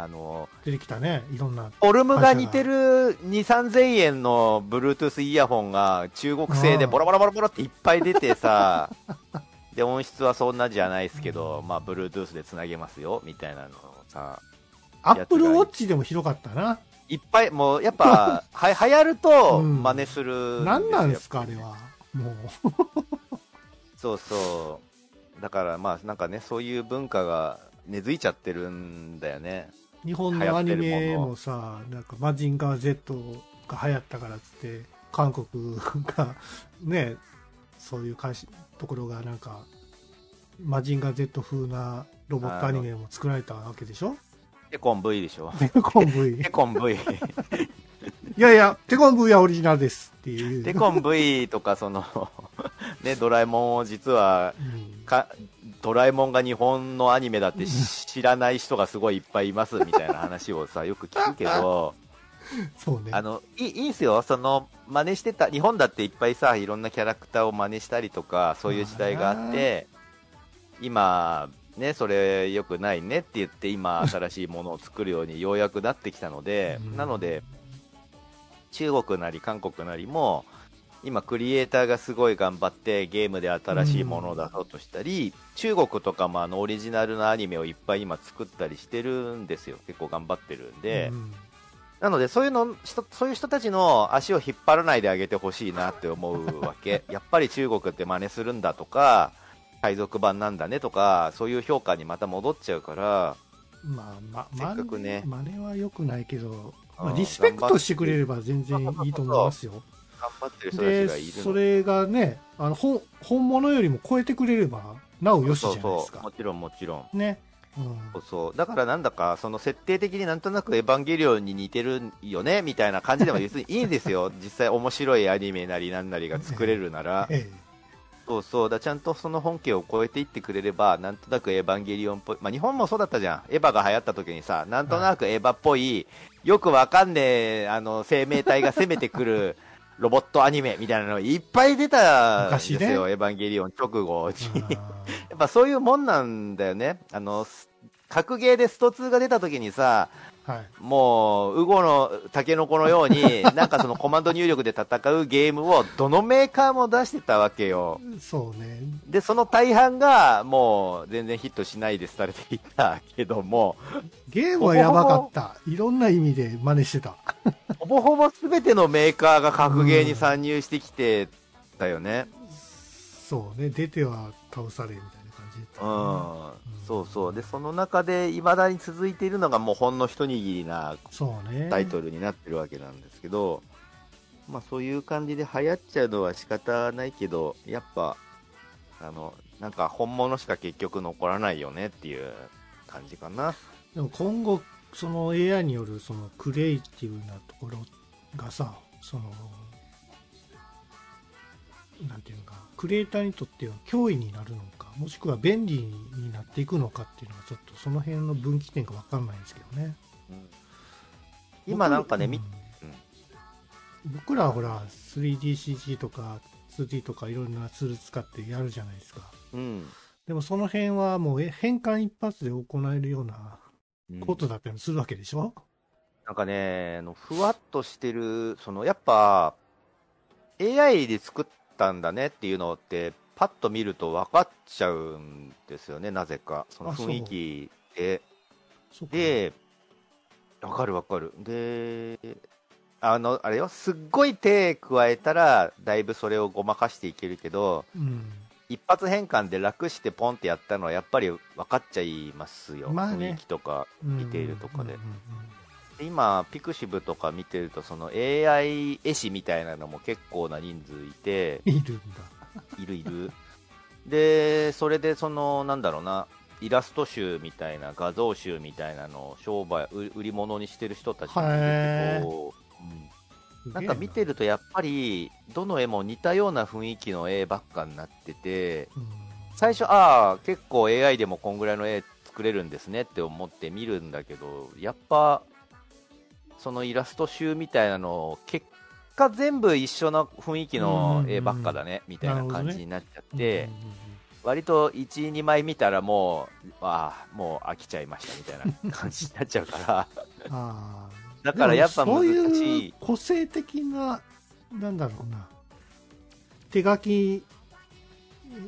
Speaker 2: あの
Speaker 1: 出てきたねいろんな。
Speaker 2: ーフォルムが似てる2、3000円の Bluetooth イヤホンが中国製で
Speaker 1: うん。
Speaker 2: ボロボロボロボロっていっぱい出てさ、で、音質はそんなじゃないですけど、まあ、Bluetooth でつなげますよ、みたいなのをさ、
Speaker 1: アップルウォッチでも広かったな。い
Speaker 2: っぱい、もうやっぱ、は流行ると
Speaker 1: うん。
Speaker 2: 真似するんですよ
Speaker 1: 何なんですかあれは。もう。
Speaker 2: そうそう。だからまあなんかね、そういう文化が根付いちゃってるんだよね。
Speaker 1: 日本のアニメもさなんかマジンガー Z が流行ったからっつって韓国がねそういう関しところがなんかマジンガー Z 風なロボットアニメも作られたわけでしょ？
Speaker 2: テコン V でしょ。
Speaker 1: テコン V
Speaker 2: テコン V。
Speaker 1: いやいやテコン V はオリジナルですっていう
Speaker 2: テコン V とかその、ね、ドラえもんを実は、
Speaker 1: うん
Speaker 2: か、ドラえもんが日本のアニメだって知らない人がすごいいっぱいいますみたいな話をさ、よく聞くけど、
Speaker 1: そうね。
Speaker 2: あの、いいいいんすよ。その、真似してた、日本だっていっぱいさ、いろんなキャラクターを真似したりとか、そういう時代があって、今、ね、それ良くないねって言って、今、新しいものを作るようにようやくなってきたので
Speaker 1: う、ん。
Speaker 2: なので、中国なり韓国なりも、今、クリエイターがすごい頑張ってゲームで新しいものを出そうとしたり、中国とかもあのオリジナルのアニメをいっぱい今作ったりしてるんですよ。結構頑張ってるんで。
Speaker 1: うん
Speaker 2: なので、そういうの、人そういう人たちの足を引っ張らないであげてほしいなって思うわけ。やっぱり中国って真似するんだとか、海賊版なんだねとか、そういう評価にまた戻っちゃうから、
Speaker 1: まあまあ
Speaker 2: せっかくね
Speaker 1: 真似は良くないけど、まあ、
Speaker 2: うん
Speaker 1: リスペクトしてくれれば全然いいと思いますよ
Speaker 2: 頑張ってる人たちがい
Speaker 1: で
Speaker 2: るの
Speaker 1: それがねあの本本物よりも超えてくれればなおよしじゃないです
Speaker 2: そうそう
Speaker 1: か
Speaker 2: もちろんもちろん。
Speaker 1: ね、うん
Speaker 2: そうそう。だからなんだか、その設定的になんとなくエヴァンゲリオンに似てるよね、みたいな感じでも別にいいんですよ。実際面白いアニメなりなんなりが作れるなら。
Speaker 1: え
Speaker 2: そうそう。だちゃんとその本家を超えていってくれれば、なんとなくエヴァンゲリオンっぽい。まあ日本もそうだったじゃん。エヴァが流行った時にさ、なんとなくエヴァっぽい、よくわかんねえ、あの、生命体が攻めてくるロボットアニメみたいなのいっぱい出たんですよ。
Speaker 1: 昔ね
Speaker 2: エヴァンゲリオン直後に。
Speaker 1: え
Speaker 2: やっぱそういうもんなんだよね。あの、す格ゲーでスト2が出た時にさ、
Speaker 1: はい。
Speaker 2: もう、ウゴのタケノコのように、なんかそのコマンド入力で戦うゲームをどのメーカーも出してたわけよ。
Speaker 1: そうね。
Speaker 2: で、その大半がもう全然ヒットしないで廃れていたけども、
Speaker 1: ゲームはやばかった。いろんな意味で真似してた。
Speaker 2: ほぼほぼ全てのメーカーが格ゲーに参入してきてたよね。
Speaker 1: そうね。出ては倒されみたいな感じだった
Speaker 2: う
Speaker 1: ね
Speaker 2: ん。そうそう。で、その中で未だに続いているのがもうほんの一握りな
Speaker 1: そうね
Speaker 2: タイトルになってるわけなんですけど、まあそういう感じで流行っちゃうのは仕方ないけど、やっぱ、あの、なんか本物しか結局残らないよねっていう感じかな。
Speaker 1: でも今後その AI によるそのクリエイティブなところがさそのなんていうのかクリエイターにとっては脅威になるのかもしくは便利になっていくのかっていうのはちょっとその辺の分岐点が分かんないんですけどね。
Speaker 2: 今なんかね、
Speaker 1: うん。僕らはほら 3DCG とか 2D とかいろんなツール使ってやるじゃないですか。
Speaker 2: うん。
Speaker 1: でもその辺はもうえ変換一発で行えるような
Speaker 2: うん。
Speaker 1: ことだったりするわけでしょ、
Speaker 2: なんかね、あのふわっとしてる、そのやっぱ AI で作ったんだねっていうのって、パッと見ると分かっちゃうんですよね、なぜか。その雰囲気で。で、わかるわかる。で、あの、あれよ、すっごい手加えたら、だいぶそれをごまかしていけるけど、
Speaker 1: うん。
Speaker 2: 一発変換で楽してポンってやったのは、やっぱり分かっちゃいますよ。
Speaker 1: まあね
Speaker 2: 雰囲気とか、
Speaker 1: うん
Speaker 2: 見ているとかで
Speaker 1: うんうん
Speaker 2: で今、ピクシブとか見てると、その AI 絵師みたいなのも結構な人数いて、
Speaker 1: うんいるんだ。
Speaker 2: いるいる。で、それでその、なんだろうな、イラスト集みたいな、画像集みたいなのを商売、売売り物にしてる人たちもいるけど、うんなんか見てるとやっぱり、どの絵も似たような雰囲気の絵ばっかになってて、
Speaker 1: うん
Speaker 2: 最初、ああ、結構 AI でもこんぐらいの絵作れるんですねって思って見るんだけど、やっぱ、そのイラスト集みたいなの、結果全部一緒な雰囲気の絵ばっかだね、みたいな感じになっちゃって、割と1、2枚見たらもう、ああ、もう飽きちゃいましたみたいな感じになっちゃうから、だからやっぱ難
Speaker 1: でもそう
Speaker 2: しい。
Speaker 1: いう個性的な、なんだろうな、手書き、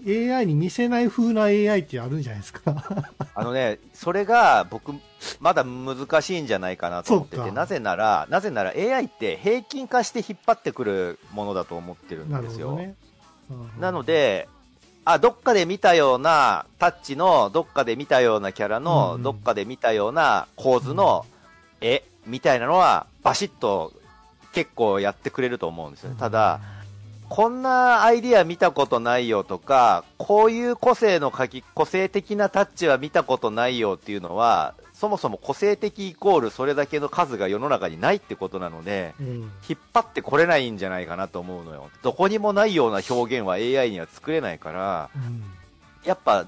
Speaker 1: AI に見せない風な AI ってあるんじゃないですか？
Speaker 2: あのね、それが僕、まだ難しいんじゃないかなと思ってて、なぜなら、なぜなら AI って平均化して引っ張ってくるものだと思ってるんですよ。
Speaker 1: ほどね。うん
Speaker 2: なの、で、あ、どっかで見たようなタッチの、どっかで見たようなキャラの、
Speaker 1: うん
Speaker 2: どっかで見たような構図の絵みたいなのは、バシッと結構やってくれると思うんですよね。ただ、、こんなアイディア見たことないよとか、こういう個性の書き、個性的なタッチは見たことないよっていうのは、そもそも個性的イコールそれだけの数が世の中にないってことなので、
Speaker 1: うん、
Speaker 2: 引っ張ってこれないんじゃないかなと思うのよ。どこにもないような表現は AI には作れないから、
Speaker 1: うん
Speaker 2: やっぱ、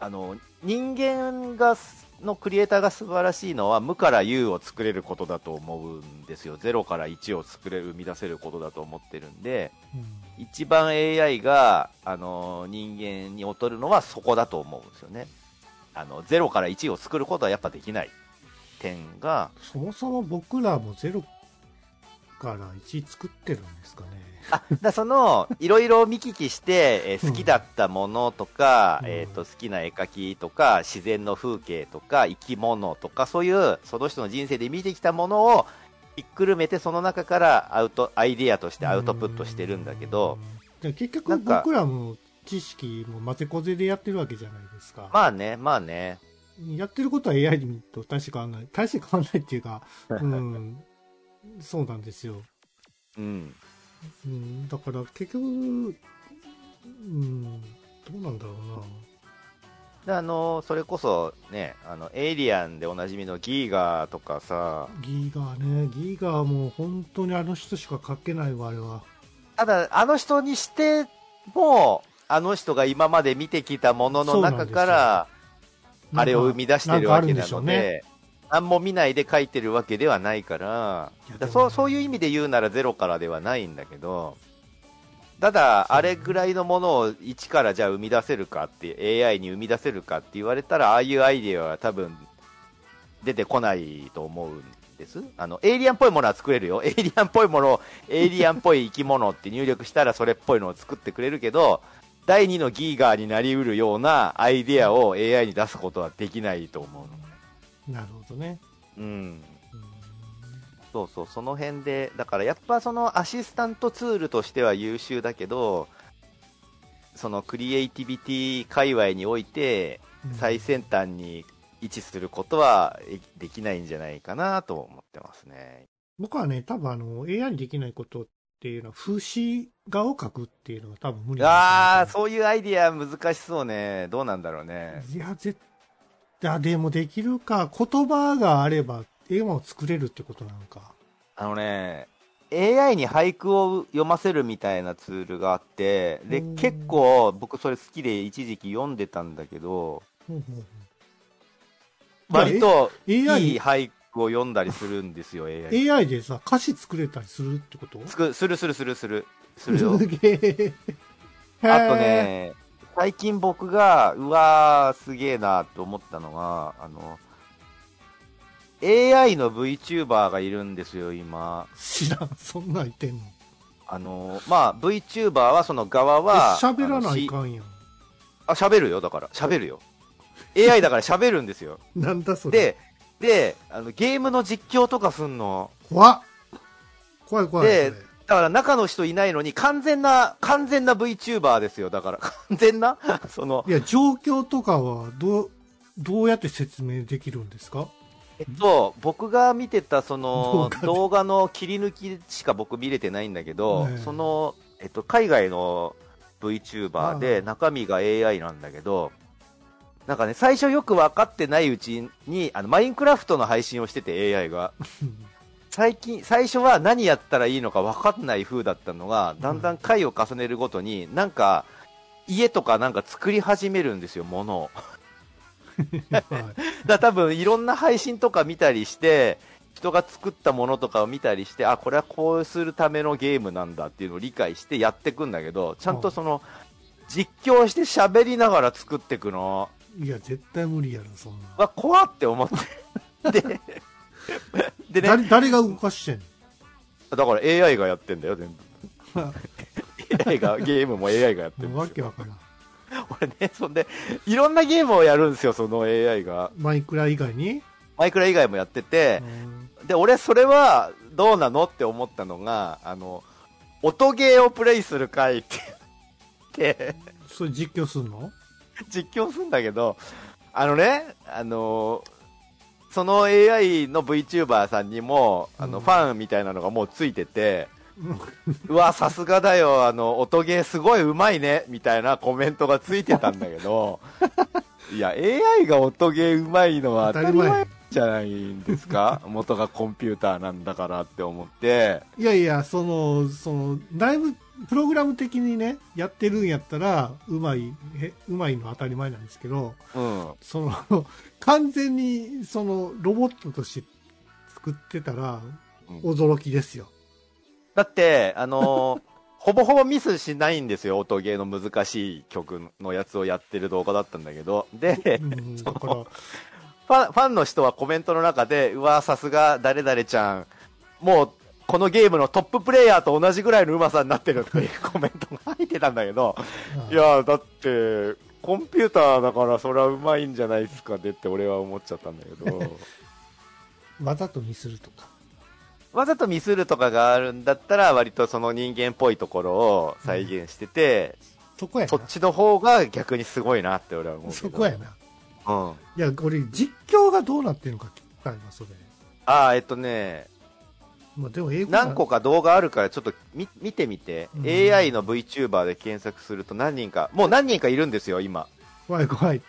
Speaker 2: あの、人間がす、のクリエイターが素晴らしいのは無から有を作れることだと思うんですよ。0から1を作れる、生み出せることだと思ってるんで、
Speaker 1: うん
Speaker 2: 一番 AI が、あの、人間に劣るのはそこだと思うんですよね。あの、0から1を作ることはやっぱできない点が、
Speaker 1: そもそも僕らもゼロから1作ってるんですかね。
Speaker 2: あ、だその、いろいろ見聞きして、えー好きだったものとか、
Speaker 1: うん
Speaker 2: えっ、と、好きな絵描きとか、自然の風景とか、生き物とか、そういう、その人の人生で見てきたものを、ひっくるめて、その中からアウト、アイディアとしてアウトプットしてるんだけど、
Speaker 1: うん。で結局僕らも知識も混ぜこぜでやってるわけじゃないですか。
Speaker 2: まあね、まあね、
Speaker 1: やってることは AI と大して変わらない。大して変わらないっていうか、うん、そうなんですよ。
Speaker 2: うん。
Speaker 1: うん、だから結局、うん、どうなんだろうな。
Speaker 2: であの、それこそね、あの、エイリアンでおなじみのギーガーとかさ、
Speaker 1: ギガね、ギガはもう本当にあの人しか書けないわ、あれは。
Speaker 2: ただ、あの人にしても、あの人が今まで見てきたものの中から、あれを生み出してるわけなので、何も見ないで書いてるわけではないから、だそうそういう意味で言うならゼロからではないんだけど、ただ、あれぐらいのものを一からじゃあ生み出せるかって、AI に生み出せるかって言われたら、ああいうアイデアは多分出てこないと思うんです。あの、エイリアンっぽいものは作れるよ。エイリアンっぽいものを、エイリアンっぽい生き物って入力したらそれっぽいのを作ってくれるけど、第2のギーガーになりうるようなアイデアを AI に出すことはできないと思うの。
Speaker 1: なるほどね。
Speaker 2: うん。
Speaker 1: うん
Speaker 2: そうそう、その辺で、だからやっぱそのアシスタントツールとしては優秀だけど、そのクリエイティビティ界隈において、最先端に位置することはえできないんじゃないかなと思ってますね。
Speaker 1: 僕はね、多分あの、AI にできないことっていうのは、風刺画を描くっていうのが多分無理
Speaker 2: ああ、
Speaker 1: う。
Speaker 2: そういうアイディア難しそうね。どうなんだろうね。
Speaker 1: いや、絶対、でもできるか。言葉があれば、絵を作れるってことなのか。
Speaker 2: あのね、AI に俳句を読ませるみたいなツールがあって、で、
Speaker 1: うん
Speaker 2: 結構僕それ好きで一時期読んでたんだけど、
Speaker 1: ほうほうほう
Speaker 2: 割と
Speaker 1: え
Speaker 2: いい俳句を読んだりするんですよ、AI。
Speaker 1: AI でさ、歌詞作れたりするってこと？
Speaker 2: するするするする。する。あとね、最近僕が、うわー、すげえなと思ったのが、あの、AI の VTuber がいるんですよ、今。
Speaker 1: 知らん、そんなん言ってんの。
Speaker 2: あの、まあ、VTuber はその側は、
Speaker 1: え喋らないかんやん。
Speaker 2: あ、喋るよ、だから。喋るよ。AI だから喋るんですよ。
Speaker 1: なんだそれ。
Speaker 2: で、で、あの、ゲームの実況とかすんの。
Speaker 1: 怖っ怖い怖い。
Speaker 2: でだから中の人いないのに完全な、完全な VTuber ですよ。だから、完全な？その、
Speaker 1: いや、状況とかは、どう、どうやって説明できるんですか？
Speaker 2: えっと、僕が見てたその
Speaker 1: 動画
Speaker 2: の切り抜きしか僕見れてないんだけど、
Speaker 1: ええ。
Speaker 2: その、えっと、海外の VTuber
Speaker 1: あ
Speaker 2: で中身が AI なんだけど、なんかね、最初よく分かってないうちに、あの、マインクラフトの配信をしてて AI が。最近、最初は何やったらいいのか分かんない風だったのが、だんだん回を重ねるごとに、なんか、家とかなんか作り始めるんですよ、物を。
Speaker 1: はい
Speaker 2: だ多分いろんな配信とか見たりして、人が作ったものとかを見たりして、あ、これはこうするためのゲームなんだっていうのを理解してやっていくんだけど、ちゃんとその、実況して喋りながら作っていくの
Speaker 1: いや、絶対無理やろ、そんな。
Speaker 2: は怖って思って。で、でね、
Speaker 1: 誰、誰が動かしてんの？
Speaker 2: だから AI がやってんだよ、全部。AI が、ゲームも AI がやってるん
Speaker 1: わ
Speaker 2: ですよ。
Speaker 1: けわからん。
Speaker 2: 俺ね、そんで、いろんなゲームをやるんですよ、その AI が。
Speaker 1: マイクラ以外に？
Speaker 2: マイクラ以外もやってて、
Speaker 1: うん
Speaker 2: で、俺それはどうなのって思ったのが、あの、音ゲーをプレイする回って言って、
Speaker 1: それ実況すんの？
Speaker 2: 実況するんだけど、あのね、あの、その AI の VTuber さんにも、あの、
Speaker 1: うん。
Speaker 2: ファンみたいなのがもうついてて、
Speaker 1: うん。
Speaker 2: うわ、さすがだよ、あの、音ゲーすごいうまいね、みたいなコメントがついてたんだけど、いや、AI が音ゲーうまいのは当たり前じゃないんですか？元がコンピューターなんだからって思って、
Speaker 1: いやいや、その、その、だいぶ、プログラム的にね、やってるんやったら、うまい、へうまいのは当たり前なんですけど、
Speaker 2: うん。
Speaker 1: その、完全に、その、ロボットとして作ってたら、
Speaker 2: うん
Speaker 1: 驚きですよ。
Speaker 2: だって、あのー ほぼほぼミスしないんですよ、音ゲーの難しい曲のやつをやってる動画だったんだけど。で
Speaker 1: う、ん、だから、
Speaker 2: ファンファンの人はコメントの中で、うわ、さすが誰々ちゃん、もう、このゲームのトッププレイヤーと同じぐらいのうまさになってるっていう コメントが入ってたんだけど、いや、だって、コンピューターだからそれはうまいんじゃないですかねって俺は思っちゃったんだけど、
Speaker 1: わざとミスるとか。
Speaker 2: わざとミスるとかがあるんだったら、割とその人間っぽいところを再現してて、
Speaker 1: そこやな。
Speaker 2: そっちの方が逆にすごいなって俺は思う。
Speaker 1: そこやな。
Speaker 2: うん。
Speaker 1: いや、俺、実況がどうなってるのか聞きたいな、それ。
Speaker 2: ああ、えっとね、
Speaker 1: まあ、でも英語な
Speaker 2: 何個か動画あるからちょっと見見てみて、
Speaker 1: うん
Speaker 2: AI の VTuber で検索すると何人か、もう何人かいるんですよ、今。
Speaker 1: 怖い怖いっ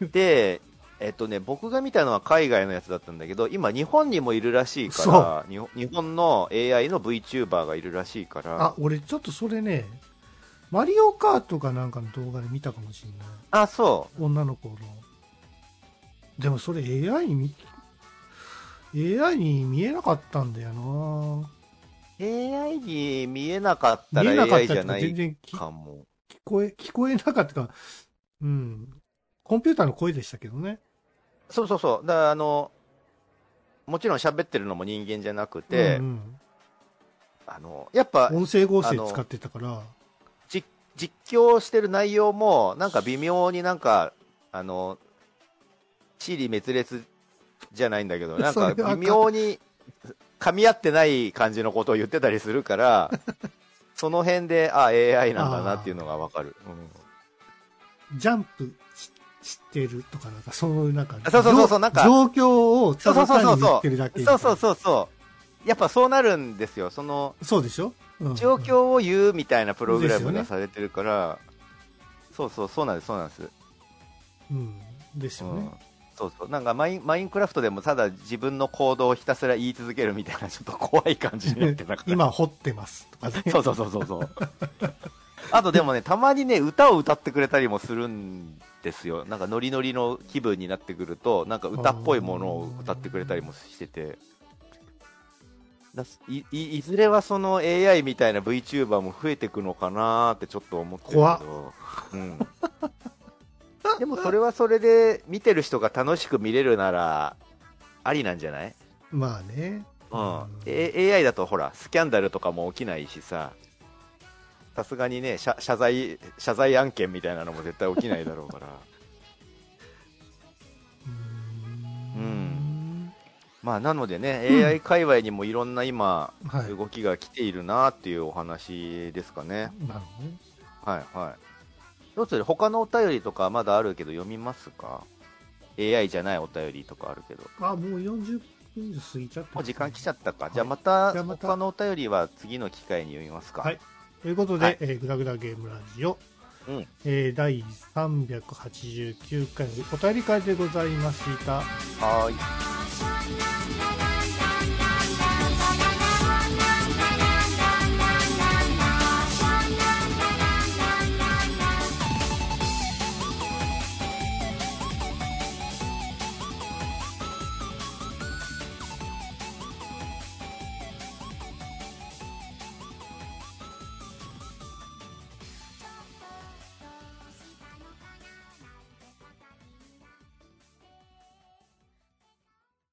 Speaker 1: て。
Speaker 2: で、えっとね、僕が見たのは海外のやつだったんだけど、今日本にもいるらしいから、日本の AI の VTuber がいるらしいから、
Speaker 1: あ、俺ちょっとそれね、マリオカートかなんかの動画で見たかもしれない。
Speaker 2: あ、そ
Speaker 1: 女の子の。でもそれ AI に見、AI に見えなかったんだよな
Speaker 2: う。AI に見えなかったら AI じゃない
Speaker 1: 全然き
Speaker 2: かも。
Speaker 1: 聞こえ、聞こえなかったか、うん。コンピューターの声でしたけどね。
Speaker 2: そうそうそう。だからあの、もちろん喋ってるのも人間じゃなくて、
Speaker 1: うん
Speaker 2: あの、やっぱ
Speaker 1: うん、音声合成使ってたから、
Speaker 2: 実実況してる内容も、なんか微妙になんか、あの、地理滅裂じゃないんだけど、なんか微妙に噛み合ってない感じのことを言ってたりするから、その辺で、あ、AI なんだなっていうのがわかる。うん
Speaker 1: ジャンプししてるとか、なんかそういうなんか、
Speaker 2: そうそうそうなんか
Speaker 1: 状況をただ単に言ってるだけみたいうな
Speaker 2: そそうそうそう。やっぱそうなるんですよ。その、
Speaker 1: そうでしょ、うん
Speaker 2: 状況を言うみたいなプログラムがされてるから、そうそう、そうなんです、そうなんです。
Speaker 1: うん。ですよね。
Speaker 2: うんそうそう。なんかマインマインクラフトでもただ自分の行動をひたすら言い続けるみたいなちょっと怖い感じになってな
Speaker 1: 今掘ってますとかね。
Speaker 2: そうそうそうそうそう。あとでもねたまにね歌を歌ってくれたりもするんですよ。なんかノリノリの気分になってくるとなんか歌っぽいものを歌ってくれたりもしてて。だいいいずれはその AI みたいな VTuber も増えていくのかなーってちょっと思ってるけ
Speaker 1: 怖っ。
Speaker 2: ど、うん、でもそれはそれで見てる人が楽しく見れるならありなんじゃない？
Speaker 1: まあね。
Speaker 2: うん、A- AI だとほらスキャンダルとかも起きないしさ。さすがにね謝謝罪謝罪案件みたいなのも絶対起きないだろうから。
Speaker 1: うーん。
Speaker 2: まあ、なのでね、うん、AI 界隈にもいろんな今、
Speaker 1: はい、
Speaker 2: 動きが来ているなっていうお話ですかね。
Speaker 1: なるほど。ね。
Speaker 2: はいはい。どうする他のお便りとかまだあるけど読みますか ?AI じゃないお便りとかあるけど。
Speaker 1: あ、もう40分過ぎちゃった、
Speaker 2: ね、時間来ちゃったか。はい、じゃあまた、他のお便りは次の機会に読みますか。
Speaker 1: はい。ということで、はい、えー、グダグダゲームラジオ、
Speaker 2: うん
Speaker 1: えー、第389回お便り会でございました。
Speaker 2: はい。